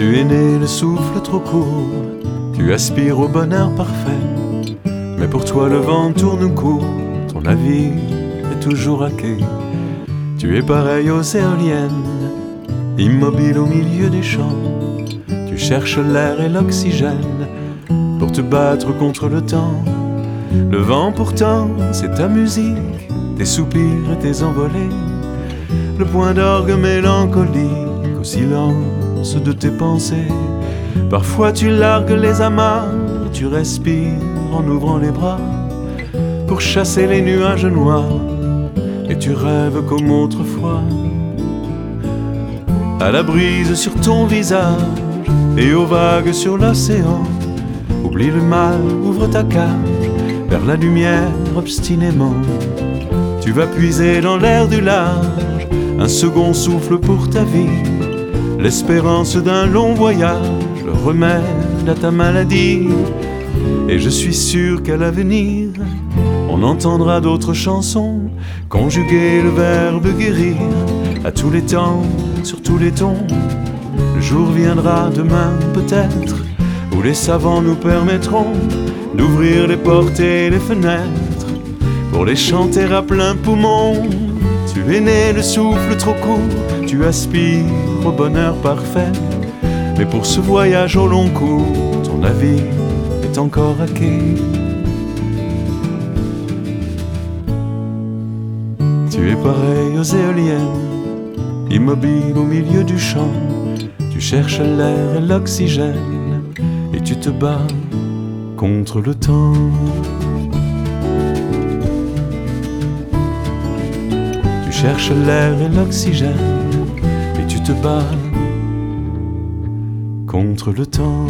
Tu es né le souffle trop court, tu aspires au bonheur parfait. Mais pour toi le vent tourne court, ton avis est toujours à. Tu es pareil aux éoliennes, immobile au milieu des champs. Tu cherches l'air et l'oxygène pour te battre contre le temps. Le vent pourtant, c'est ta musique, tes soupirs et tes envolées. Le point d'orgue mélancolique au silence de tes pensées. Parfois tu largues les amas, tu respires en ouvrant les bras pour chasser les nuages noirs. Et tu rêves comme autrefois. À la brise sur ton visage et aux vagues sur l'océan. Oublie le mal, ouvre ta cage vers la lumière obstinément. Tu vas puiser dans l'air du large un second souffle pour ta vie, l'espérance d'un long voyage, le remède à ta maladie. Et je suis sûr qu'à l'avenir, on entendra d'autres chansons, conjuguer le verbe guérir à tous les temps, sur tous les tons. Le jour viendra demain peut-être, où les savants nous permettront d'ouvrir les portes et les fenêtres pour les chanter à plein poumon. Tu es né le souffle trop court, tu aspires au bonheur parfait. Mais pour ce voyage au long cours, ton avis est encore quai. Tu es pareil aux éoliennes, immobile au milieu du champ. Tu cherches l'air et l'oxygène, et tu te bats contre le temps. Cherches l'air et l'oxygène et tu te bats contre le temps.